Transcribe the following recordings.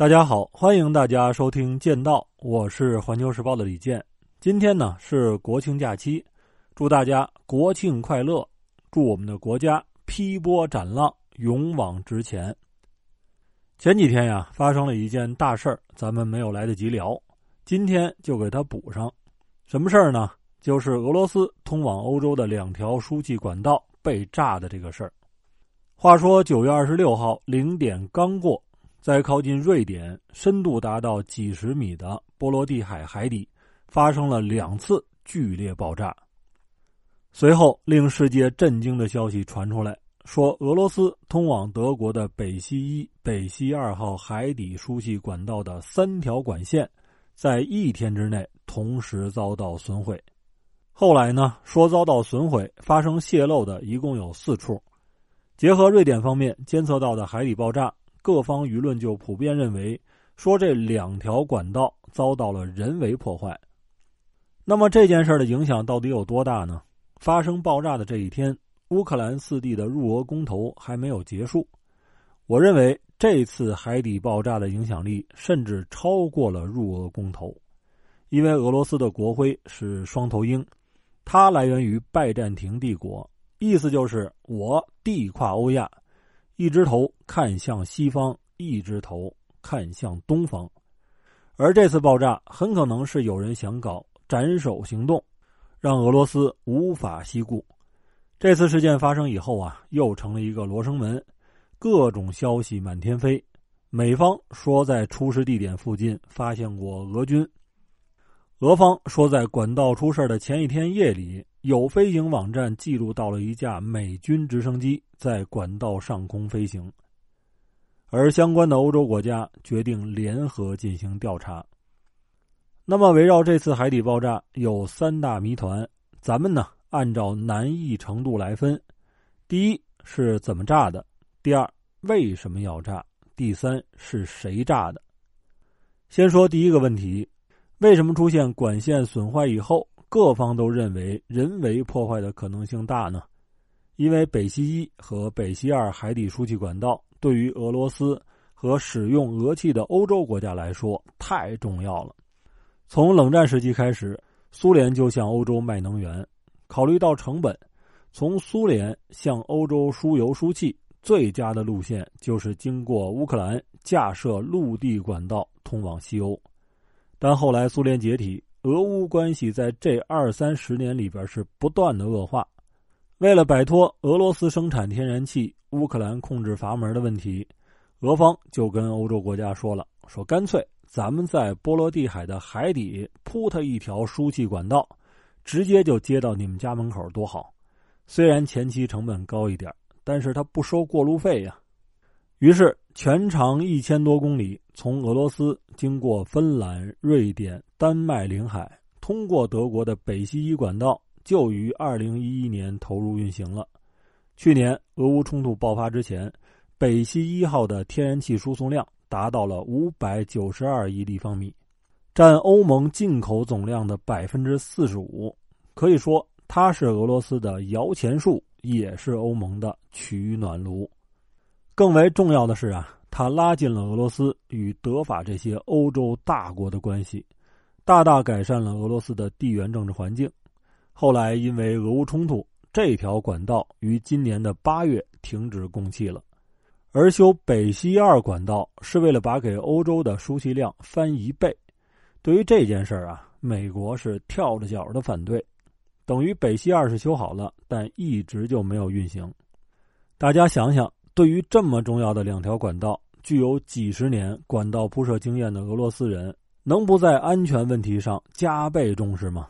大家好，欢迎大家收听《剑道》，我是环球时报的李健。今天呢是国庆假期，祝大家国庆快乐！祝我们的国家劈波斩浪，勇往直前。前几天呀，发生了一件大事儿，咱们没有来得及聊，今天就给它补上。什么事儿呢？就是俄罗斯通往欧洲的两条输气管道被炸的这个事儿。话说九月二十六号零点刚过。在靠近瑞典、深度达到几十米的波罗的海海底，发生了两次剧烈爆炸。随后，令世界震惊的消息传出来，说俄罗斯通往德国的北溪一、北溪二号海底输气管道的三条管线，在一天之内同时遭到损毁。后来呢，说遭到损毁、发生泄漏的一共有四处。结合瑞典方面监测到的海底爆炸。各方舆论就普遍认为，说这两条管道遭到了人为破坏。那么这件事的影响到底有多大呢？发生爆炸的这一天，乌克兰四地的入俄公投还没有结束。我认为这次海底爆炸的影响力甚至超过了入俄公投，因为俄罗斯的国徽是双头鹰，它来源于拜占庭帝国，意思就是我地跨欧亚。一只头看向西方，一只头看向东方，而这次爆炸很可能是有人想搞斩首行动，让俄罗斯无法西顾。这次事件发生以后啊，又成了一个罗生门，各种消息满天飞。美方说在出事地点附近发现过俄军，俄方说在管道出事的前一天夜里。有飞行网站记录到了一架美军直升机在管道上空飞行，而相关的欧洲国家决定联合进行调查。那么，围绕这次海底爆炸有三大谜团，咱们呢按照难易程度来分：第一是怎么炸的；第二为什么要炸；第三是谁炸的。先说第一个问题：为什么出现管线损坏以后？各方都认为人为破坏的可能性大呢，因为北溪一和北溪二海底输气管道对于俄罗斯和使用俄气的欧洲国家来说太重要了。从冷战时期开始，苏联就向欧洲卖能源，考虑到成本，从苏联向欧洲输油输气最佳的路线就是经过乌克兰架设陆地管道通往西欧，但后来苏联解体。俄乌关系在这二三十年里边是不断的恶化。为了摆脱俄罗斯生产天然气、乌克兰控制阀门的问题，俄方就跟欧洲国家说了：“说干脆咱们在波罗的海的海底铺他一条输气管道，直接就接到你们家门口，多好！虽然前期成本高一点，但是他不收过路费呀。”于是，全长一千多公里，从俄罗斯经过芬兰、瑞典、丹麦领海，通过德国的北溪一管道，就于二零一一年投入运行了。去年俄乌冲突爆发之前，北溪一号的天然气输送量达到了五百九十二亿立方米，占欧盟进口总量的百分之四十五。可以说，它是俄罗斯的摇钱树，也是欧盟的取暖炉。更为重要的是啊，它拉近了俄罗斯与德法这些欧洲大国的关系，大大改善了俄罗斯的地缘政治环境。后来因为俄乌冲突，这条管道于今年的八月停止供气了。而修北溪二管道是为了把给欧洲的输气量翻一倍。对于这件事儿啊，美国是跳着脚的反对，等于北溪二是修好了，但一直就没有运行。大家想想。对于这么重要的两条管道，具有几十年管道铺设经验的俄罗斯人，能不在安全问题上加倍重视吗？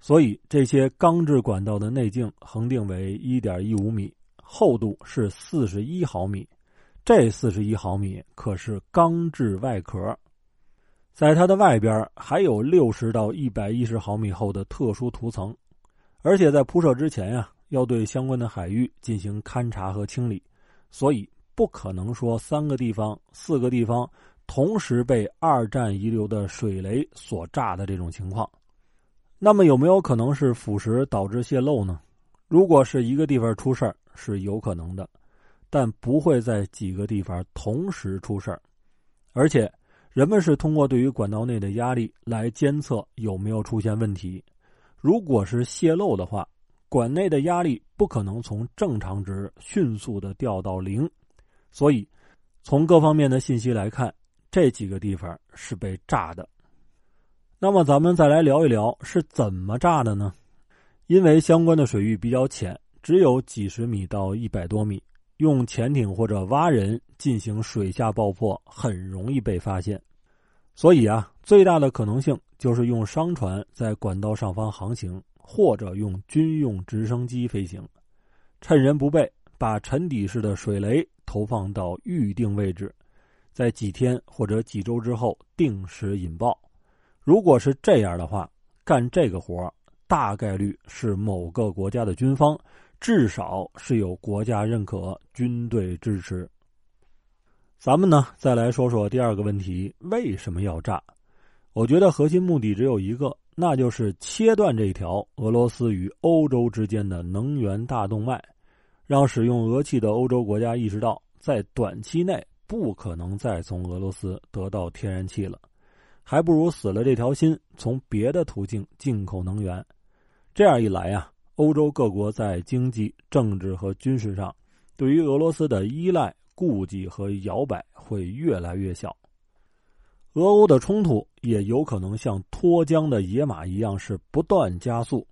所以，这些钢制管道的内径恒定为一点一五米，厚度是四十一毫米。这四十一毫米可是钢制外壳，在它的外边还有六十到一百一十毫米厚的特殊涂层，而且在铺设之前呀，要对相关的海域进行勘察和清理。所以不可能说三个地方、四个地方同时被二战遗留的水雷所炸的这种情况。那么有没有可能是腐蚀导致泄漏呢？如果是一个地方出事儿是有可能的，但不会在几个地方同时出事儿。而且人们是通过对于管道内的压力来监测有没有出现问题。如果是泄漏的话，管内的压力不可能从正常值迅速的掉到零，所以从各方面的信息来看，这几个地方是被炸的。那么咱们再来聊一聊是怎么炸的呢？因为相关的水域比较浅，只有几十米到一百多米，用潜艇或者蛙人进行水下爆破很容易被发现，所以啊，最大的可能性就是用商船在管道上方航行，或者用军用直升机飞行，趁人不备，把沉底式的水雷投放到预定位置，在几天或者几周之后定时引爆。如果是这样的话，干这个活大概率是某个国家的军方，至少是有国家认可、军队支持。咱们呢，再来说说第二个问题：为什么要炸？我觉得核心目的只有一个，那就是切断这条俄罗斯与欧洲之间的能源大动脉，让使用俄气的欧洲国家意识到，在短期内不可能再从俄罗斯得到天然气了，还不如死了这条心，从别的途径进口能源。这样一来啊，欧洲各国在经济、政治和军事上对于俄罗斯的依赖、顾忌和摇摆会越来越小。俄欧的冲突也有可能像脱缰的野马一样是不断加速，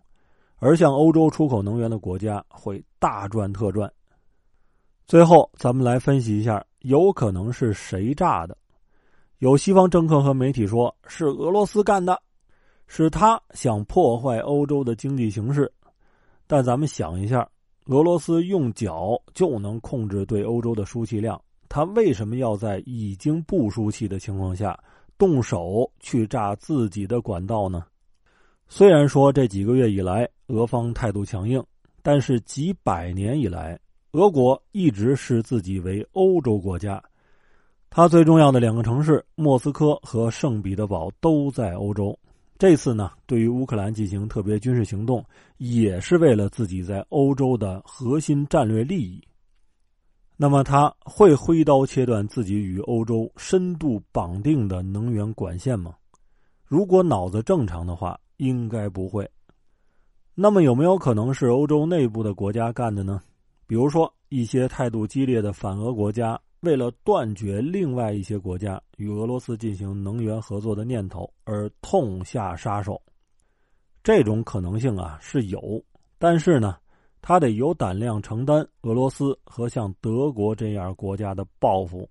而向欧洲出口能源的国家会大赚特赚。最后，咱们来分析一下，有可能是谁炸的？有西方政客和媒体说是俄罗斯干的。是他想破坏欧洲的经济形势，但咱们想一下，俄罗斯用脚就能控制对欧洲的输气量，他为什么要在已经不输气的情况下动手去炸自己的管道呢？虽然说这几个月以来俄方态度强硬，但是几百年以来，俄国一直视自己为欧洲国家，它最重要的两个城市莫斯科和圣彼得堡都在欧洲。这次呢，对于乌克兰进行特别军事行动，也是为了自己在欧洲的核心战略利益。那么，他会挥刀切断自己与欧洲深度绑定的能源管线吗？如果脑子正常的话，应该不会。那么，有没有可能是欧洲内部的国家干的呢？比如说，一些态度激烈的反俄国家。为了断绝另外一些国家与俄罗斯进行能源合作的念头而痛下杀手，这种可能性啊是有，但是呢，他得有胆量承担俄罗斯和像德国这样国家的报复。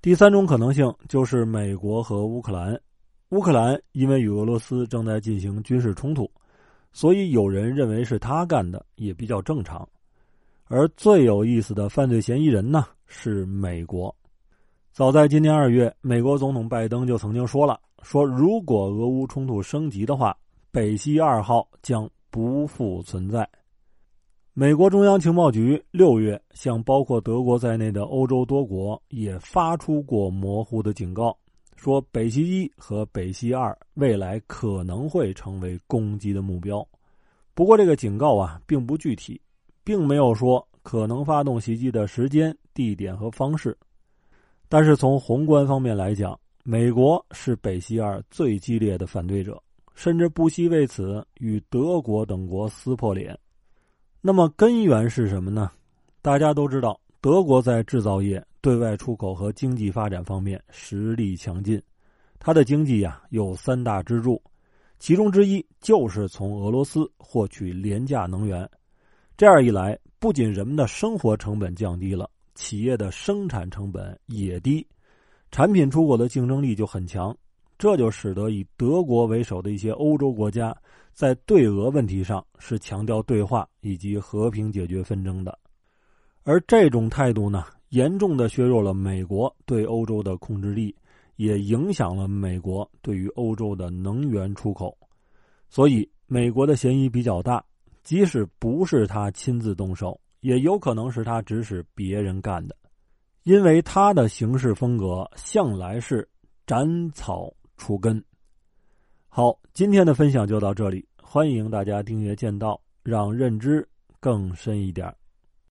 第三种可能性就是美国和乌克兰，乌克兰因为与俄罗斯正在进行军事冲突，所以有人认为是他干的，也比较正常。而最有意思的犯罪嫌疑人呢？是美国。早在今年二月，美国总统拜登就曾经说了：“说如果俄乌冲突升级的话，北溪二号将不复存在。”美国中央情报局六月向包括德国在内的欧洲多国也发出过模糊的警告，说北溪一和北溪二未来可能会成为攻击的目标。不过，这个警告啊，并不具体，并没有说可能发动袭击的时间。地点和方式，但是从宏观方面来讲，美国是北溪二最激烈的反对者，甚至不惜为此与德国等国撕破脸。那么根源是什么呢？大家都知道，德国在制造业、对外出口和经济发展方面实力强劲，它的经济呀有三大支柱，其中之一就是从俄罗斯获取廉价能源。这样一来，不仅人们的生活成本降低了。企业的生产成本也低，产品出口的竞争力就很强，这就使得以德国为首的一些欧洲国家在对俄问题上是强调对话以及和平解决纷争的，而这种态度呢，严重的削弱了美国对欧洲的控制力，也影响了美国对于欧洲的能源出口，所以美国的嫌疑比较大，即使不是他亲自动手。也有可能是他指使别人干的，因为他的行事风格向来是斩草除根。好，今天的分享就到这里，欢迎大家订阅《剑道》，让认知更深一点。